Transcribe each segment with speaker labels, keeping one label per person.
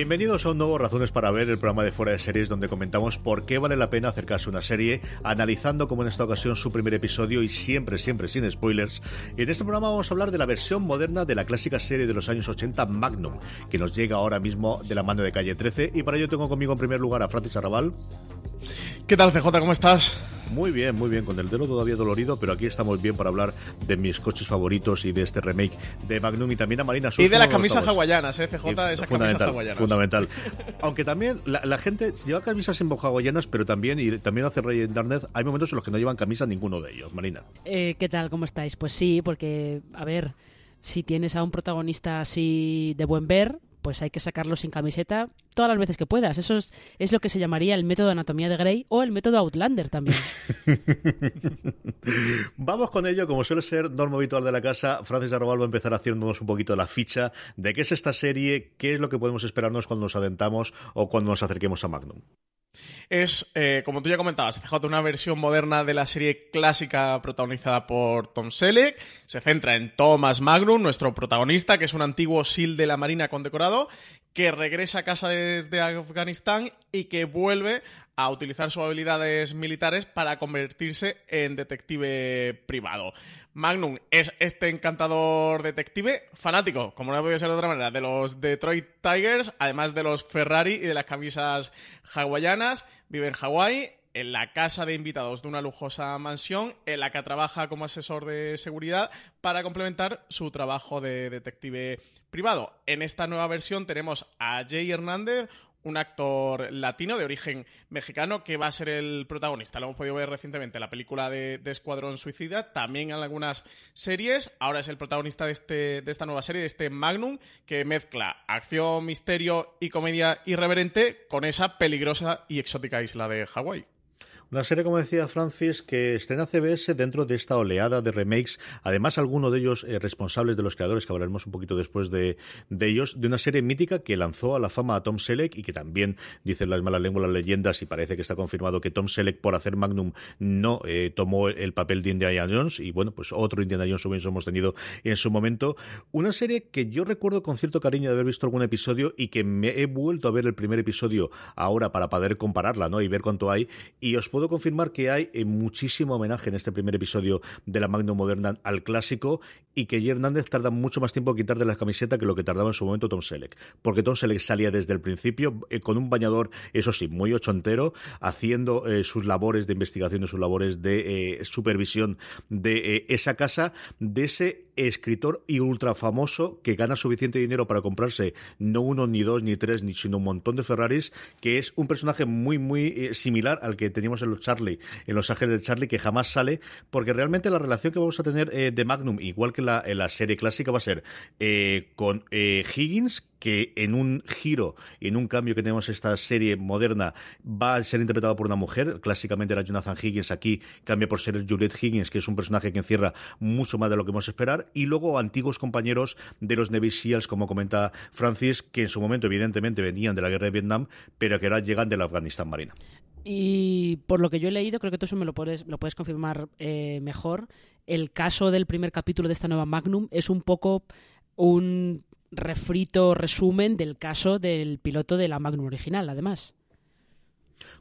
Speaker 1: Bienvenidos a un nuevo Razones para Ver, el programa de Fuera de Series donde comentamos por qué vale la pena acercarse a una serie, analizando como en esta ocasión su primer episodio y siempre, siempre sin spoilers. Y en este programa vamos a hablar de la versión moderna de la clásica serie de los años 80 Magnum, que nos llega ahora mismo de la mano de Calle 13. Y para ello tengo conmigo en primer lugar a Francis Arrabal.
Speaker 2: ¿Qué tal, CJ? ¿Cómo estás?
Speaker 1: Muy bien, muy bien, con el dedo todavía dolorido, pero aquí estamos bien para hablar de mis coches favoritos y de este remake de Magnum y también a Marina
Speaker 2: Y de las camisas hawaianas, ¿eh, CJ? Esas
Speaker 1: camisas
Speaker 2: hawaianas.
Speaker 1: Fundamental. Aunque también la, gente lleva camisas en hawaianas, pero también, y también hace Rey Internet, hay momentos en los que no llevan camisa ninguno de ellos. Marina.
Speaker 3: Eh, ¿Qué tal? ¿Cómo estáis? Pues sí, porque, a ver, si tienes a un protagonista así de buen ver, pues hay que sacarlo sin camiseta todas las veces que puedas. Eso es, lo que se llamaría el método anatomía de Grey o el método Outlander también.
Speaker 1: Vamos con ello, como suele ser norma habitual de la casa, Francis Arrobal va a empezar haciéndonos un poquito la ficha de qué es esta serie, qué es lo que podemos esperarnos cuando nos adentramos o cuando nos acerquemos a Magnum.
Speaker 2: Es, eh, como tú ya comentabas, CJ una versión moderna de la serie clásica protagonizada por Tom Selleck. Se centra en Thomas Magnum, nuestro protagonista, que es un antiguo SEAL de la Marina condecorado, que regresa a casa desde Afganistán y que vuelve a utilizar sus habilidades militares para convertirse en detective privado. Magnum es este encantador detective fanático, como no puede ser de otra manera, de los Detroit Tigers, además de los Ferrari y de las camisas hawaianas. Vive en Hawái, en la casa de invitados de una lujosa mansión en la que trabaja como asesor de seguridad para complementar su trabajo de detective privado. En esta nueva versión tenemos a Jay Hernández, un actor latino de origen mexicano que va a ser el protagonista. Lo hemos podido ver recientemente en la película de, Escuadrón Suicida, también en algunas series. Ahora es el protagonista de, este, de esta nueva serie, de este Magnum, que mezcla acción, misterio y comedia irreverente con esa peligrosa y exótica isla de Hawái.
Speaker 1: Una serie, como decía Francis, que estrena CBS dentro de esta oleada de remakes, además algunos de ellos eh, responsables de los creadores, que hablaremos un poquito después de, ellos, de una serie mítica que lanzó a la fama a Tom Selleck y que también, dicen las malas lenguas, las leyendas, y parece que está confirmado que Tom Selleck, por hacer Magnum, no eh, tomó el papel de Indiana Jones, y bueno, pues otro Indiana Jones hemos tenido en su momento. Una serie que yo recuerdo con cierto cariño de haber visto algún episodio y que me he vuelto a ver el primer episodio ahora para poder compararla, ¿no? Y ver cuánto hay, y os puedo confirmar que hay eh, muchísimo homenaje en este primer episodio de la Magnum Moderna al clásico y que J. Hernández tarda mucho más tiempo en quitar de la camiseta que lo que tardaba en su momento Tom Selleck. Porque Tom Selleck salía desde el principio eh, con un bañador, eso sí, muy ochentero, haciendo eh, sus labores de investigación y sus labores de supervisión de esa casa, de ese escritor y ultra famoso que gana suficiente dinero para comprarse no uno, ni dos, ni tres, ni sino un montón de Ferraris, que es un personaje muy, muy similar al que teníamos en Charlie, en Los Ángeles de Charlie, que jamás sale, porque realmente la relación que vamos a tener eh, de Magnum, igual que la, en la serie clásica, va a ser eh, con eh, Higgins, que en un giro en un cambio que tenemos esta serie moderna va a ser interpretado por una mujer, clásicamente era Jonathan Higgins, aquí cambia por ser Juliette Higgins, que es un personaje que encierra mucho más de lo que vamos a esperar, y luego antiguos compañeros de los Navy SEALs, como comenta Francis, que en su momento evidentemente venían de la guerra de Vietnam, pero que ahora llegan de la Afganistán Marina.
Speaker 3: Y por lo que yo he leído, creo que tú eso me lo puedes, lo puedes confirmar eh, mejor. El caso del primer capítulo de esta nueva Magnum es un poco un refrito, resumen del caso del piloto de la Magnum original, además.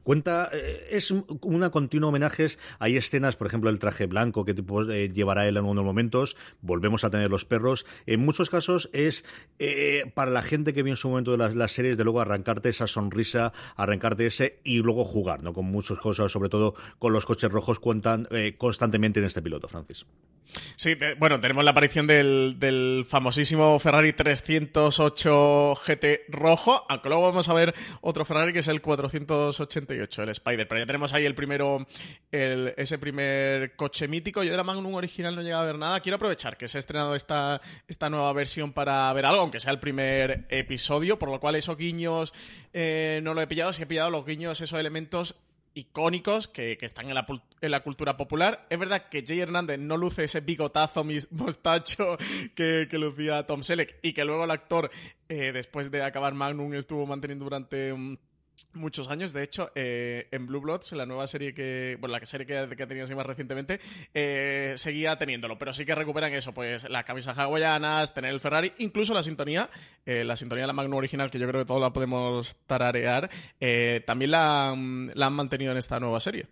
Speaker 1: Cuenta, eh, es una continua homenajes. Hay escenas, por ejemplo, el traje blanco que tipo, eh, llevará él en unos momentos. Volvemos a tener los perros. En muchos casos es eh, para la gente que vio en su momento de las, las, series, de luego arrancarte esa sonrisa, arrancarte ese y luego jugar, ¿no? Con muchas cosas, sobre todo con los coches rojos, cuentan constantemente en este piloto, Francis.
Speaker 2: Sí, bueno, tenemos la aparición del, famosísimo Ferrari 308 GT rojo, aunque luego vamos a ver otro Ferrari que es el 488, el Spider, pero ya tenemos ahí el primero, ese primer coche mítico. Yo de la Magnum original no he llegado a ver nada. Quiero aprovechar que se ha estrenado esta, esta nueva versión para ver algo, aunque sea el primer episodio, por lo cual esos guiños eh, no lo he pillado, si he pillado los guiños, esos elementos icónicos que, están en la, en la, cultura popular. Es verdad que Jay Hernández no luce ese bigotazo mostacho que, que lucía Tom Selleck y que luego el actor, eh, después de acabar Magnum, estuvo manteniendo durante muchos años. De hecho, eh, en Blue Bloods, la nueva serie que. Bueno, la serie que, que tenido así más recientemente, eh, seguía teniéndolo. Pero sí que recuperan eso, pues la camisa hawaianas, tener el Ferrari, incluso la sintonía, eh, la sintonía de la Magnum original, que yo creo que todos la podemos tararear, también la han mantenido en esta nueva serie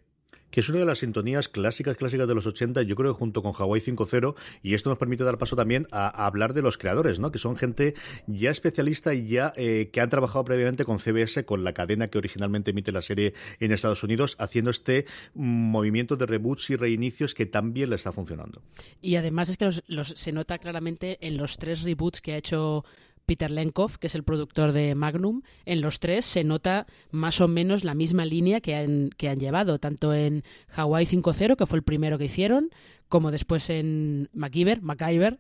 Speaker 1: que es una de las sintonías clásicas, clásicas de los 80, yo creo que junto con Hawaii 5.0, y esto nos permite dar paso también a, hablar de los creadores, ¿no? Que son gente ya especialista y ya eh, que han trabajado previamente con CBS, con la cadena que originalmente emite la serie en Estados Unidos, haciendo este movimiento de reboots y reinicios que también le está funcionando.
Speaker 3: Y además es que se nota claramente en los tres reboots que ha hecho Peter Lenkov, que es el productor de Magnum, en los tres se nota más o menos la misma línea que han, que han llevado, tanto en Hawaii 5.0, que fue el primero que hicieron, como después en MacGyver, MacGyver.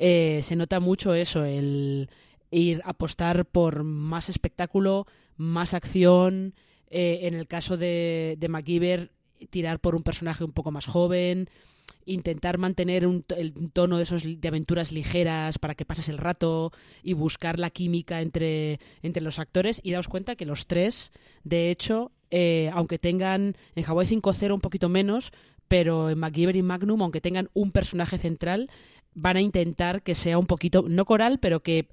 Speaker 3: Eh, se nota mucho eso, el ir a apostar por más espectáculo, más acción, eh, en el caso de, de MacGyver, tirar por un personaje un poco más joven, intentar mantener un, el tono de esos de aventuras ligeras para que pases el rato y buscar la química entre, entre los actores. Y daos cuenta que los tres, de hecho, eh, aunque tengan en Hawaii 5.0 un poquito menos, pero en MacGyver y Magnum, aunque tengan un personaje central, van a intentar que sea un poquito, no coral, pero que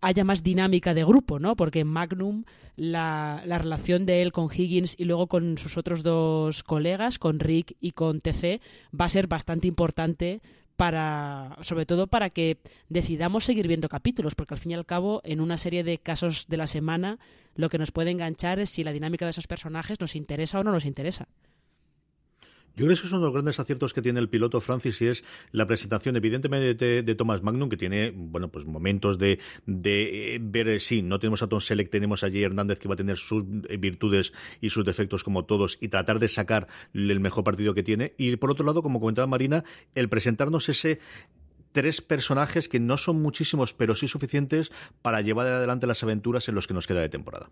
Speaker 3: haya más dinámica de grupo, ¿no? Porque en Magnum la, la, relación de él con Higgins y luego con sus otros dos colegas, con Rick y con TC, va a ser bastante importante para, sobre todo para que decidamos seguir viendo capítulos, porque al fin y al cabo, en una serie de casos de la semana, lo que nos puede enganchar es si la dinámica de esos personajes nos interesa o no nos interesa.
Speaker 1: Yo creo que esos son los grandes aciertos que tiene el piloto Francis y es la presentación, evidentemente, de, Thomas Magnum, que tiene, bueno, pues momentos de, de eh, ver, eh, sí, no tenemos a Tom Selleck, tenemos a Hernández que va a tener sus eh, virtudes y sus defectos como todos y tratar de sacar el mejor partido que tiene. Y por otro lado, como comentaba Marina, el presentarnos ese tres personajes que no son muchísimos, pero sí suficientes para llevar adelante las aventuras en los que nos queda de temporada.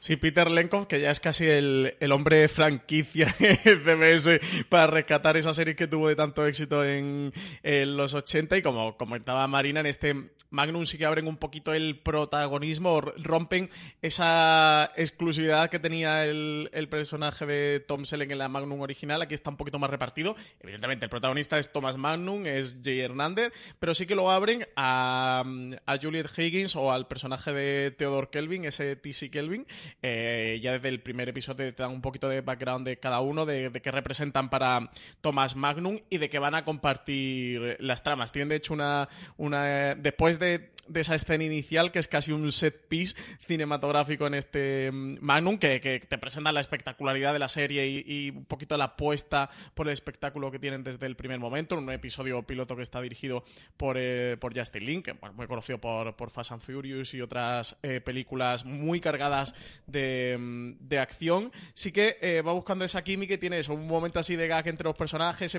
Speaker 2: Sí, Peter Lenkov, que ya es casi el, hombre franquicia de CBS para rescatar esa serie que tuvo de tanto éxito en, los 80 y como comentaba Marina, en este Magnum sí que abren un poquito el protagonismo, rompen esa exclusividad que tenía el, personaje de Tom Selleck en la Magnum original, aquí está un poquito más repartido. Evidentemente el protagonista es Thomas Magnum, es Jay Hernández, pero sí que lo abren a, a Juliet Higgins o al personaje de Theodore Kelvin, ese TC Kelvin, eh, ya desde el primer episodio te dan un poquito de background de cada uno, de, qué representan para Thomas Magnum y de qué van a compartir las tramas. Tienen de hecho una, una después de de esa escena inicial, que es casi un set piece cinematográfico en este mm, Magnum, que, te presenta la espectacularidad de la serie y, un poquito la apuesta por el espectáculo que tienen desde el primer momento. Un episodio piloto que está dirigido por, eh, por Justin Lin, que muy conocido por, por Fast and Furious y otras eh, películas muy cargadas de, mm, de acción. Sí que eh, va buscando esa química y tiene eso, un momento así de gag entre los personajes,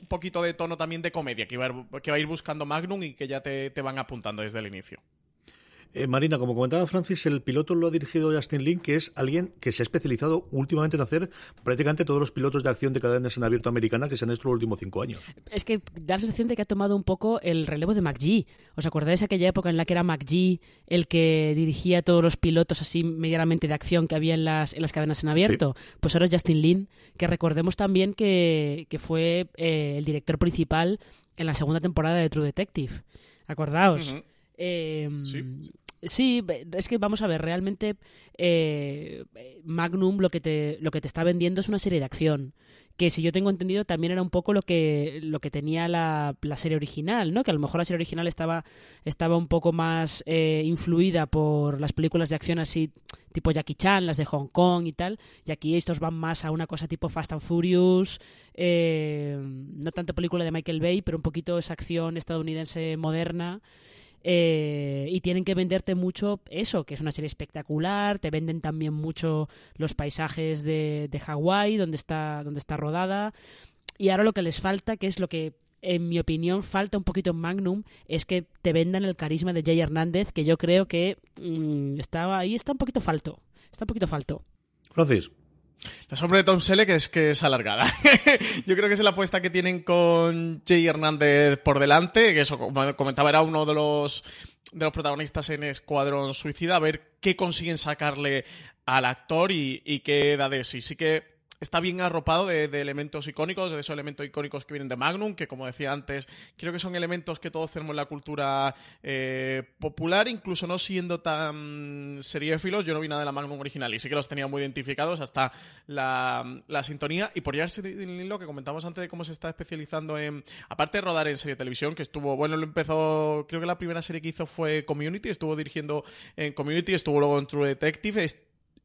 Speaker 2: un poquito de tono también de comedia que va a ir, que va a ir buscando Magnum y que ya te, te van apuntando desde el inicio.
Speaker 1: Eh, Marina, como comentaba Francis, el piloto lo ha dirigido Justin Lin, que es alguien que se ha especializado últimamente en hacer prácticamente todos los pilotos de acción de cadenas en abierto americana que se han hecho los últimos cinco años.
Speaker 3: Es que da la sensación de que ha tomado un poco el relevo de McGee. ¿Os acordáis de aquella época en la que era McGee el que dirigía todos los pilotos así medianamente de acción que había en las, en las cadenas en abierto? Pues ahora es Justin Lin, que recordemos también que, fue eh, el director principal en la segunda temporada de True Detective. Acordaos. Em, sí. es que vamos a ver, realmente eh, Magnum lo que, te, lo que te está vendiendo es una serie de acción que si yo tengo entendido también era un poco lo que, lo que tenía la, la serie original, ¿no? Que a lo mejor la serie original estaba, estaba un poco más eh, influida por las películas de acción así tipo Jackie Chan, las de Hong Kong y tal, y aquí estos van más a una cosa tipo Fast and Furious, eh, no tanto película de Michael Bay, pero un poquito esa acción estadounidense moderna. Eh, y tienen que venderte mucho eso, que es una serie espectacular, te venden también mucho los paisajes de, de Hawái, donde está, donde está rodada. Y ahora lo que les falta, que es lo que en mi opinión falta un poquito en Magnum, es que te vendan el carisma de Jay Hernández, que yo creo que mm, estaba ahí está un poquito falto. Está un poquito falto.
Speaker 1: Francis.
Speaker 2: La sombra de Tom Selleck es que es alargada. Yo creo que es la apuesta que tienen con Jay Hernández por delante, que eso, como comentaba, era uno de los de los protagonistas en Escuadrón Suicida, a ver qué consiguen sacarle al actor y, qué da de sí. Sí que está bien arropado de, elementos icónicos, de esos elementos icónicos que vienen de Magnum, que como decía antes, creo que son elementos que todos tenemos en la cultura eh, popular, incluso no siendo tan seriéfilos, yo no vi nada de la Magnum original y sí que los tenía muy identificados hasta la, sintonía. Y por ya lo que comentamos antes de cómo se está especializando en, aparte de rodar en serie de televisión, que estuvo, bueno, lo empezó, creo que la primera serie que hizo fue Community, estuvo dirigiendo en Community, estuvo luego en True Detective,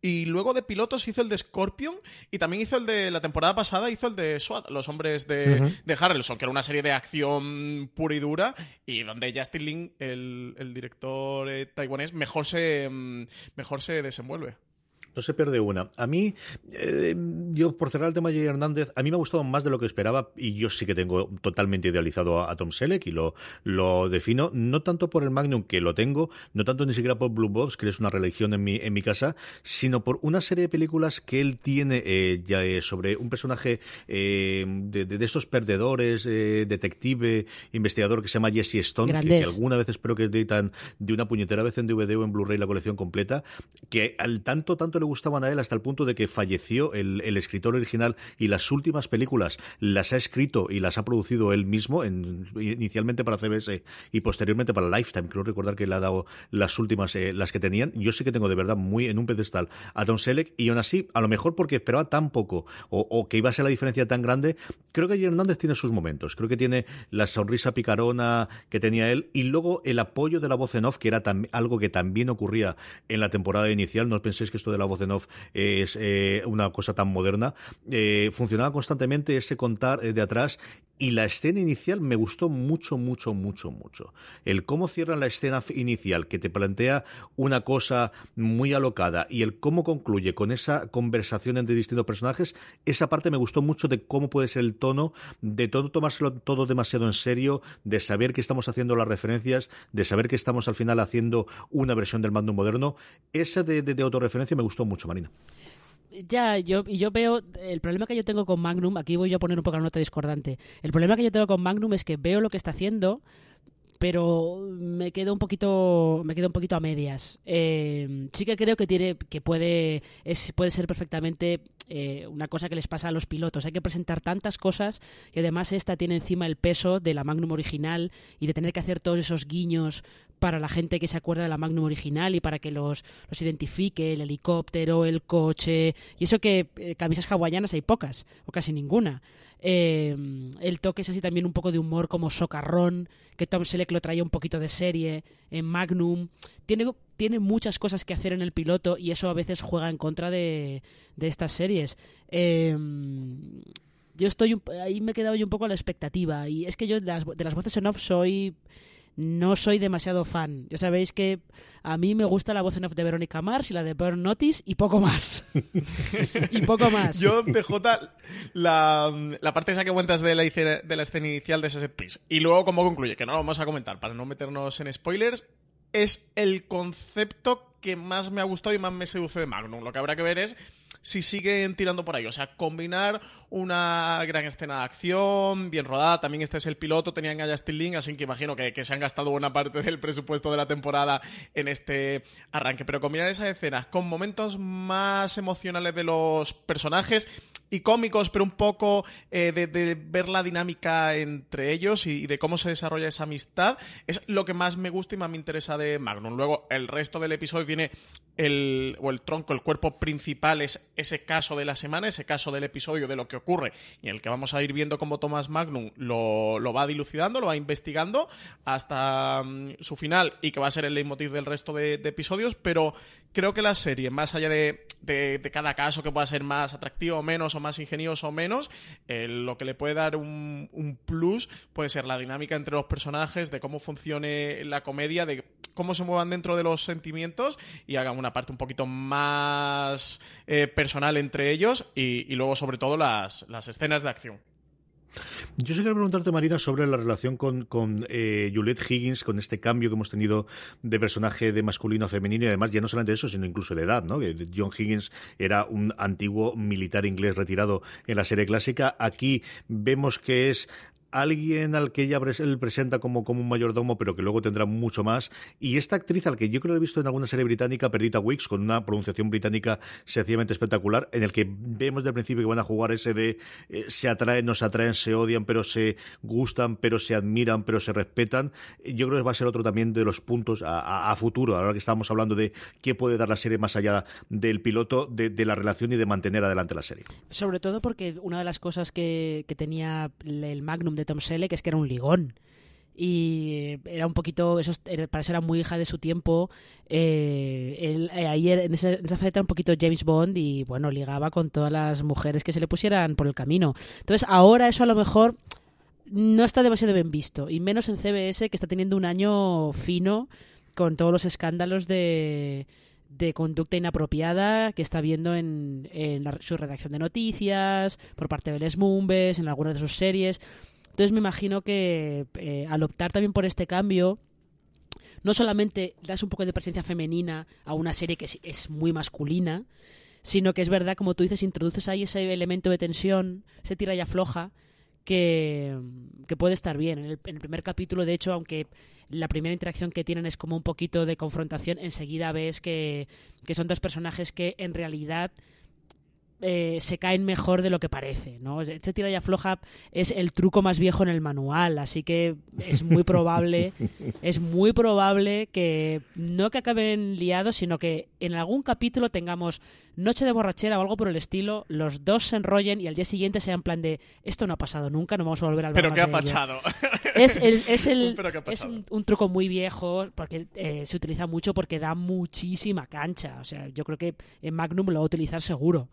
Speaker 2: y luego de pilotos hizo el de Scorpion y también hizo el de la temporada pasada, hizo el de SWAT, Los Hombres de, Harrelson, que era una serie de acción pura y dura y donde Justin Lin, el, director eh, taiwanés, mejor se, mm, mejor se desenvuelve.
Speaker 1: No se pierde una. A mí, eh, yo por cerrar el tema de Jay Hernández, a mí me ha gustado más de lo que esperaba y yo sí que tengo totalmente idealizado a, Tom Selleck y lo, lo defino, no tanto por el Magnum que lo tengo, no tanto ni siquiera por Blue Box, que es una religión en mi, en mi casa, sino por una serie de películas que él tiene eh, ya, eh, sobre un personaje de, de, estos perdedores, detective, investigador que se llama Jesse Stone, que, alguna vez espero que editan de una puñetera vez en DVD o en Blu-ray la colección completa, que al tanto, tanto le gustaban a él hasta el punto de que falleció el, escritor original y las últimas películas las ha escrito y las ha producido él mismo, inicialmente para CBS y posteriormente para Lifetime. Creo recordar que le ha dado las últimas, eh, las que tenían. Yo sé que tengo de verdad muy en un pedestal a Tom Selleck y aún así, a lo mejor porque esperaba tan poco o, que iba a ser la diferencia tan grande, creo que Hernández tiene sus momentos. Creo que tiene la sonrisa picarona que tenía él y luego el apoyo de la voz en off, que era algo que también ocurría en la temporada inicial. No penséis que esto de la voz off es eh, una cosa tan moderna. Eh, funcionaba constantemente ese contar eh, de atrás y la escena inicial me gustó mucho, mucho, mucho, mucho. El cómo cierran la escena inicial, que te plantea una cosa muy alocada, y el cómo concluye con esa conversación entre distintos personajes, esa parte me gustó mucho de cómo puede ser el tono, de todo tomárselo todo demasiado en serio, de saber que estamos haciendo las referencias, de saber que estamos al final haciendo una versión del mando moderno. Esa de, de, de autorreferencia me gustó mucho, Marina.
Speaker 3: Ya, yo, yo veo. El problema que yo tengo con Magnum, aquí voy a poner un poco la nota discordante. El problema que yo tengo con Magnum es que veo lo que está haciendo, pero me quedo un poquito me quedo un poquito a medias. Eh, sí que creo que tiene que puede es, puede ser perfectamente eh, una cosa que les pasa a los pilotos. Hay que presentar tantas cosas y además esta tiene encima el peso de la Magnum original y de tener que hacer todos esos guiños para la gente que se acuerda de la Magnum original y para que los, los identifique, el helicóptero, el coche, y eso que eh, camisas hawaianas hay pocas, o casi ninguna. Eh, el toque es así también un poco de humor como socarrón, que Tom Selleck lo traía un poquito de serie, en Magnum. Tiene, tiene muchas cosas que hacer en el piloto y eso a veces juega en contra de, de estas series. Eh, yo estoy ahí me he quedado yo un poco a la expectativa y es que yo de las, de las voces en off soy no soy demasiado fan. Ya sabéis que a mí me gusta la voz en off de Verónica Mars y la de Burn Notice y poco más. y poco más.
Speaker 2: Yo, PJ, la, la parte esa que cuentas de la, de la escena inicial de ese set piece y luego cómo concluye, que no lo vamos a comentar para no meternos en spoilers, es el concepto que más me ha gustado y más me seduce de Magnum. Lo que habrá que ver es si siguen tirando por ahí. O sea, combinar una gran escena de acción, bien rodada. También este es el piloto, tenían a Justin Lin, así que imagino que, que, se han gastado buena parte del presupuesto de la temporada en este arranque. Pero combinar esas escenas con momentos más emocionales de los personajes y cómicos, pero un poco eh, de, ver la dinámica entre ellos y, de cómo se desarrolla esa amistad, es lo que más me gusta y más me interesa de Magnum. Luego, el resto del episodio tiene el, o el tronco, el cuerpo principal es ese caso de la semana, ese caso del episodio de lo que ocurre y en el que vamos a ir viendo cómo Thomas Magnum lo, va dilucidando, lo va investigando hasta mm, su final y que va a ser el leitmotiv del resto de, episodios, pero creo que la serie, más allá de, cada caso que pueda ser más atractivo o menos o más ingenioso o menos, eh, lo que le puede dar un, plus puede ser la dinámica entre los personajes, de cómo funcione la comedia, de cómo se muevan dentro de los sentimientos y hagan una parte un poquito más eh, personal entre ellos y, luego sobre todo las, las escenas de acción.
Speaker 1: Yo sí quiero preguntarte, Marina, sobre la relación con, con eh, Juliette Higgins, con este cambio que hemos tenido de personaje de masculino a femenino y además ya no solamente eso, sino incluso de edad, ¿no? John Higgins era un antiguo militar inglés retirado en la serie clásica. Aquí vemos que es alguien al que ella él presenta como, como un mayordomo, pero que luego tendrá mucho más. Y esta actriz, al que yo creo que he visto en alguna serie británica, Perdita Wicks, con una pronunciación británica sencillamente espectacular, en el que vemos del principio que van a jugar ese de eh, se atraen, no se atraen, se odian, pero se gustan, pero se admiran, pero se respetan. Yo creo que va a ser otro también de los puntos a, futuro, ahora que estamos hablando de qué puede dar la serie más allá del piloto, de, la relación y de mantener adelante la serie.
Speaker 3: Sobre todo porque una de las cosas que, tenía el Magnum de Tom Selleck es que era un ligón y era un poquito, eso para eso era muy hija de su tiempo. Eh, eh ayer en esa, en esa un poquito James Bond y bueno, ligaba con todas las mujeres que se le pusieran por el camino. Entonces ahora eso a lo mejor no está demasiado bien visto y menos en CBS que está teniendo un año fino con todos los escándalos de, de conducta inapropiada que está viendo en, en su redacción de noticias, por parte de Les Mumbes, en algunas de sus series. Entonces me imagino que eh, al optar también por este cambio, no solamente das un poco de presencia femenina a una serie que es, muy masculina, sino que es verdad, como tú dices, introduces ahí ese elemento de tensión, ese tira y afloja, que, puede estar bien. En el, primer capítulo, de hecho, aunque la primera interacción que tienen es como un poquito de confrontación, enseguida ves que son dos personajes que en realidad eh, se caen mejor de lo que parece, ¿no? Este tira y afloja es el truco más viejo en el manual, así que es muy probable, es muy probable que no que acaben liados, sino que en algún capítulo tengamos noche de borrachera o algo por el estilo, los dos se enrollen y al día siguiente sea en plan de esto no ha pasado nunca, no vamos a volver a
Speaker 2: Pero qué ha pasado.
Speaker 3: Es, el, es, el, es un, truco muy viejo porque eh, se utiliza mucho porque da muchísima cancha. O sea, yo creo que en Magnum lo va a utilizar seguro.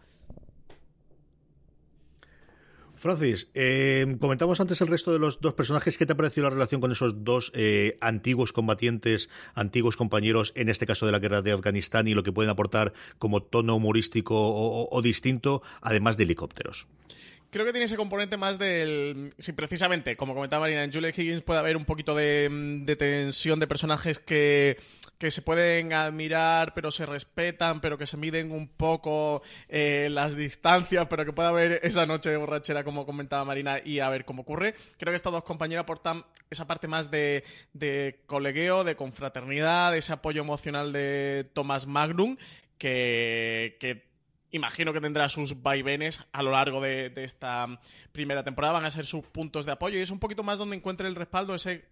Speaker 1: Francis, eh, comentamos antes el resto de los dos personajes. ¿Qué te ha parecido la relación con esos dos eh, antiguos combatientes, antiguos compañeros, en este caso de la guerra de Afganistán, y lo que pueden aportar como tono humorístico o distinto, además de helicópteros?
Speaker 2: Creo que tiene ese componente más del. Si precisamente, como comentaba Marina, en Julie Higgins puede haber un poquito de, tensión de personajes que, que, se pueden admirar, pero se respetan, pero que se miden un poco eh, las distancias, pero que puede haber esa noche de borrachera, como comentaba Marina, y a ver cómo ocurre. Creo que estas dos compañeras aportan esa parte más de, de colegueo, de confraternidad, de ese apoyo emocional de Thomas Magnum, que, que imagino que tendrá sus vaivenes a lo largo de, esta primera temporada. Van a ser sus puntos de apoyo y es un poquito más donde encuentre el respaldo ese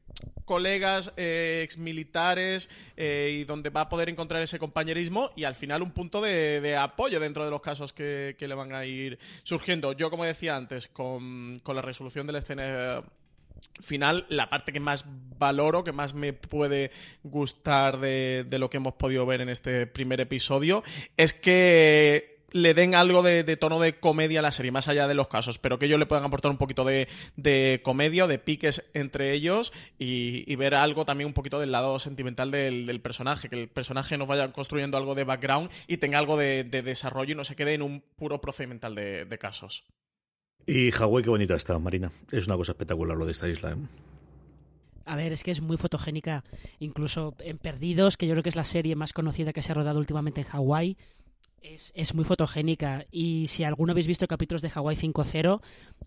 Speaker 2: colegas eh, exmilitares eh, y donde va a poder encontrar ese compañerismo y al final un punto de, apoyo dentro de los casos que, le van a ir surgiendo. Yo, como decía antes, con, con la resolución de la escena final, la parte que más valoro, que más me puede gustar de, lo que hemos podido ver en este primer episodio, es que le den algo de, tono de comedia a la serie, más allá de los casos, pero que ellos le puedan aportar un poquito de, de comedia o de piques entre ellos y, ver algo también un poquito del lado sentimental del, personaje, que el personaje nos vaya construyendo algo de background y tenga algo de, desarrollo y no se quede en un puro procedimental de, casos.
Speaker 1: Y Hawái, qué bonita está, Marina. Es una cosa espectacular lo de esta isla. ¿eh?
Speaker 3: A ver, es que es muy fotogénica, incluso en Perdidos, que yo creo que es la serie más conocida que se ha rodado últimamente en Hawái es, muy fotogénica. Y si alguno habéis visto capítulos de Hawaii 5.0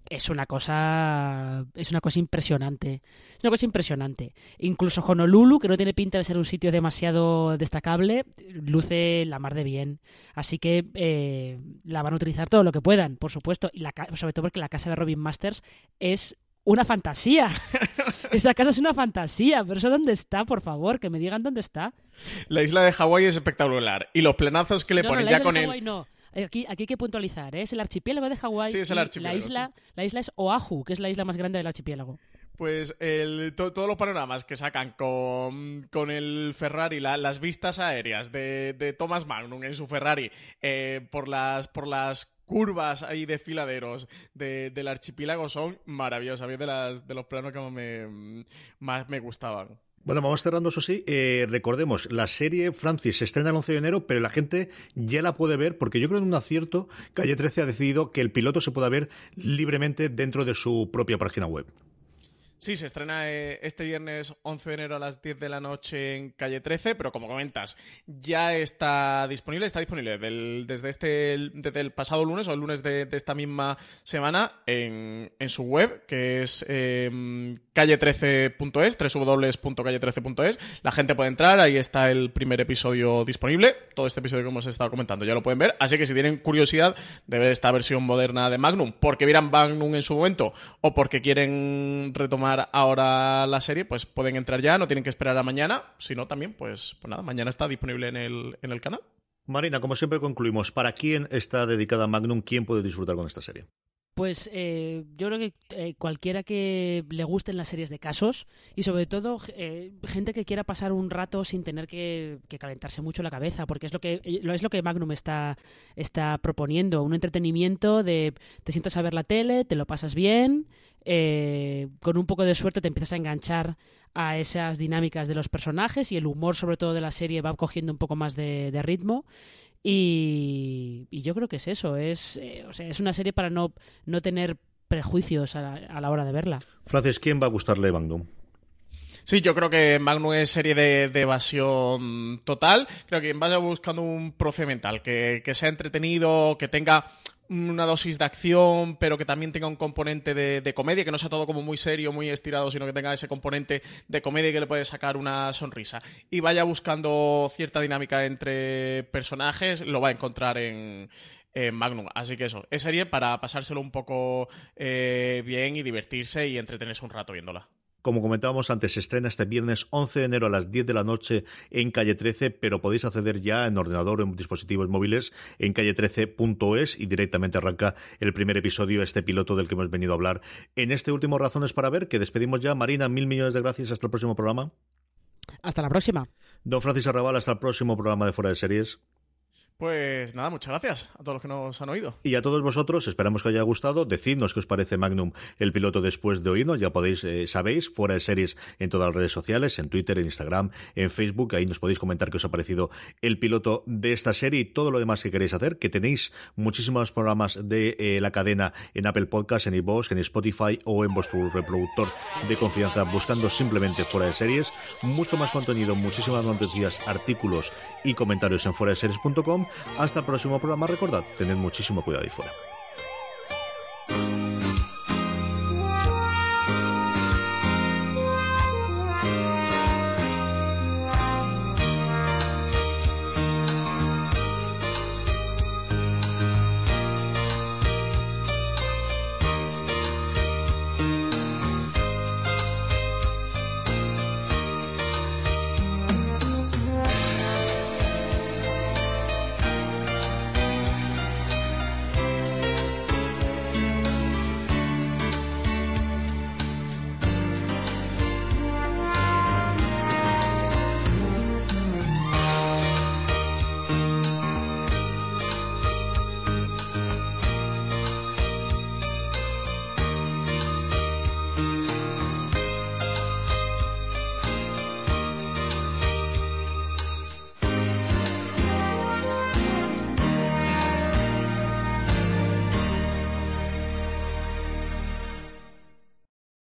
Speaker 3: es una cosa es una cosa impresionante. Es una cosa impresionante. Incluso Honolulu que no tiene pinta de ser un sitio demasiado destacable luce la mar de bien. Así que eh, la van a utilizar todo lo que puedan por supuesto. Y la, sobre todo porque la casa de Robin Masters es una fantasía. Esa casa es una fantasía, pero eso dónde está, por favor, que me digan dónde está.
Speaker 2: La isla de Hawái es espectacular y los plenazos que le ponen ya con él.
Speaker 3: No. Aquí, aquí hay que puntualizar, ¿eh? es el archipiélago de Hawái.
Speaker 2: Sí, es el archipiélago.
Speaker 3: La isla, la isla es Oahu, que es la isla más grande del archipiélago.
Speaker 2: Pues el, todos los panoramas que sacan con, con el Ferrari, las vistas aéreas de, de, Thomas Magnum en su Ferrari eh, por, las, por las curvas ahí desfiladeros de, del archipiélago son maravillosas. A de, las, de los planos que más me, más me gustaban.
Speaker 1: Bueno, vamos cerrando eso sí. Eh, recordemos, la serie Francis se estrena el 11 de enero, pero la gente ya la puede ver porque yo creo en un acierto, Calle 13 ha decidido que el piloto se pueda ver libremente dentro de su propia página web.
Speaker 2: Sí, se estrena eh, este viernes 11 de enero a las 10 de la noche en calle 13, pero como comentas, ya está disponible, está disponible desde, este, desde el pasado lunes o el lunes de, esta misma semana en, su web, que es eh, calle13.es, www.calle13.es. La gente puede entrar, ahí está el primer episodio disponible, todo este episodio que hemos estado comentando ya lo pueden ver, así que si tienen curiosidad de ver esta versión moderna de Magnum, porque vieran Magnum en su momento o porque quieren retomar ahora la serie, pues pueden entrar ya, no tienen que esperar a mañana. Si no, también, pues, pues nada, mañana está disponible en el, en el canal.
Speaker 1: Marina, como siempre concluimos, ¿para quién está dedicada Magnum? ¿Quién puede disfrutar con esta serie?
Speaker 3: Pues eh, yo creo que eh, cualquiera que le gusten las series de casos y sobre todo eh, gente que quiera pasar un rato sin tener que, calentarse mucho la cabeza, porque es lo que es lo que Magnum está, está proponiendo, un entretenimiento de te sientas a ver la tele, te lo pasas bien, con un poco de suerte te empiezas a enganchar a esas dinámicas de los personajes y el humor sobre todo de la serie va cogiendo un poco más de ritmo y, yo creo que es eso, es, eh, o sea, es una serie para no, no tener prejuicios a la, hora de verla.
Speaker 1: Francis, ¿quién va a gustarle Magnum?
Speaker 2: Sí, yo creo que Magnum es serie de, evasión total. Creo que quien vaya buscando un procedimental que, que sea entretenido, que tenga una dosis de acción, pero que también tenga un componente de, comedia, que no sea todo como muy serio, muy estirado, sino que tenga ese componente de comedia y que le puede sacar una sonrisa. Y vaya buscando cierta dinámica entre personajes, lo va a encontrar en, Magnum. Así que eso, es serie para pasárselo un poco eh, bien y divertirse y entretenerse un rato viéndola.
Speaker 1: Como comentábamos antes, se estrena este viernes 11 de enero a las 10 de la noche en calle 13, pero podéis acceder ya en ordenador o en dispositivos móviles en calle13.es y directamente arranca el primer episodio, este piloto del que hemos venido a hablar en este último Razones para Ver, que despedimos ya. Marina, mil millones de gracias. Hasta el próximo programa.
Speaker 3: Hasta la próxima.
Speaker 1: Don Francis Arrabal, hasta el próximo programa de Fuera de Series.
Speaker 2: Pues nada, muchas gracias a todos los que nos han oído.
Speaker 1: Y a todos vosotros, esperamos que os haya gustado. Decidnos qué os parece Magnum el piloto después de oírnos. Ya podéis, eh, sabéis, fuera de series en todas las redes sociales, en Twitter, en Instagram, en Facebook. Ahí nos podéis comentar qué os ha parecido el piloto de esta serie y todo lo demás que queréis hacer. Que tenéis muchísimos programas de eh, la cadena en Apple Podcasts, en iVoox, en Spotify o en vuestro reproductor de confianza buscando simplemente fuera de series. Mucho más contenido, muchísimas noticias, artículos y comentarios en fuera de series.com hasta el próximo programa. Recordad, tened muchísimo cuidado ahí fuera.